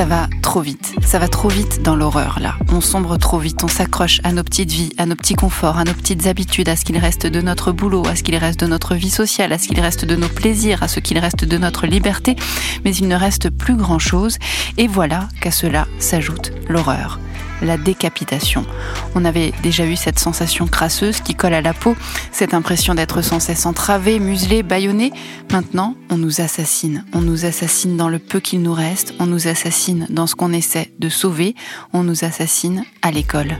ça va trop vite. Ça va trop vite dans l'horreur, là. On sombre trop vite, on s'accroche à nos petites vies, à nos petits conforts, à nos petites habitudes, à ce qu'il reste de notre boulot, à ce qu'il reste de notre vie sociale, à ce qu'il reste de nos plaisirs, à ce qu'il reste de notre liberté. Mais il ne reste plus grand-chose. Et voilà qu'à cela s'ajoute l'horreur la décapitation. On avait déjà eu cette sensation crasseuse qui colle à la peau, cette impression d'être sans cesse entravé, muselé, bâillonné. Maintenant, on nous assassine. On nous assassine dans le peu qu'il nous reste, on nous assassine dans ce qu'on essaie de sauver, on nous assassine à l'école.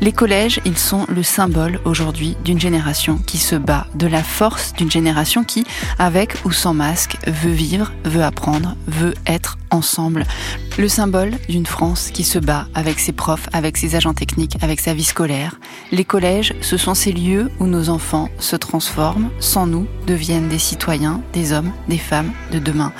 Les collèges, ils sont le symbole aujourd'hui d'une génération qui se bat, de la force d'une génération qui, avec ou sans masque, veut vivre, veut apprendre, veut être ensemble. Le symbole d'une France qui se bat avec ses profs, avec ses agents techniques, avec sa vie scolaire. Les collèges, ce sont ces lieux où nos enfants se transforment, sans nous, deviennent des citoyens, des hommes, des femmes de demain.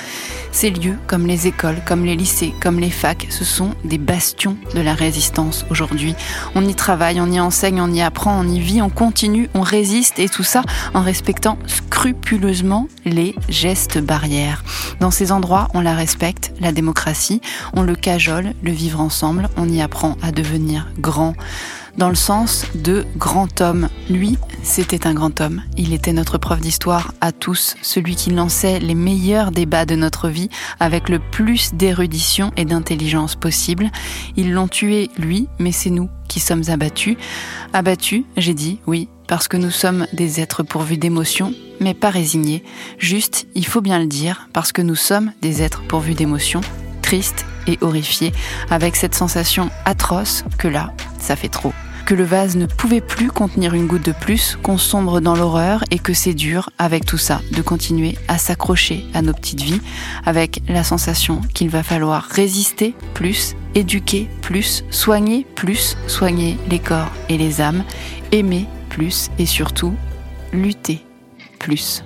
Ces lieux, comme les écoles, comme les lycées, comme les facs, ce sont des bastions de la résistance aujourd'hui. On y travaille, on y enseigne, on y apprend, on y vit, on continue, on résiste et tout ça en respectant scrupuleusement les gestes barrières. Dans ces endroits, on la respecte, la démocratie, on le cajole, le vivre ensemble, on y apprend à devenir grand dans le sens de grand homme. Lui, c'était un grand homme. Il était notre prof d'histoire à tous, celui qui lançait les meilleurs débats de notre vie avec le plus d'érudition et d'intelligence possible. Ils l'ont tué, lui, mais c'est nous qui sommes abattus. Abattus, j'ai dit, oui, parce que nous sommes des êtres pourvus d'émotions, mais pas résignés. Juste, il faut bien le dire, parce que nous sommes des êtres pourvus d'émotions, tristes et horrifiés, avec cette sensation atroce que là, ça fait trop que le vase ne pouvait plus contenir une goutte de plus, qu'on sombre dans l'horreur et que c'est dur, avec tout ça, de continuer à s'accrocher à nos petites vies, avec la sensation qu'il va falloir résister plus, éduquer plus, soigner plus, soigner les corps et les âmes, aimer plus et surtout lutter plus.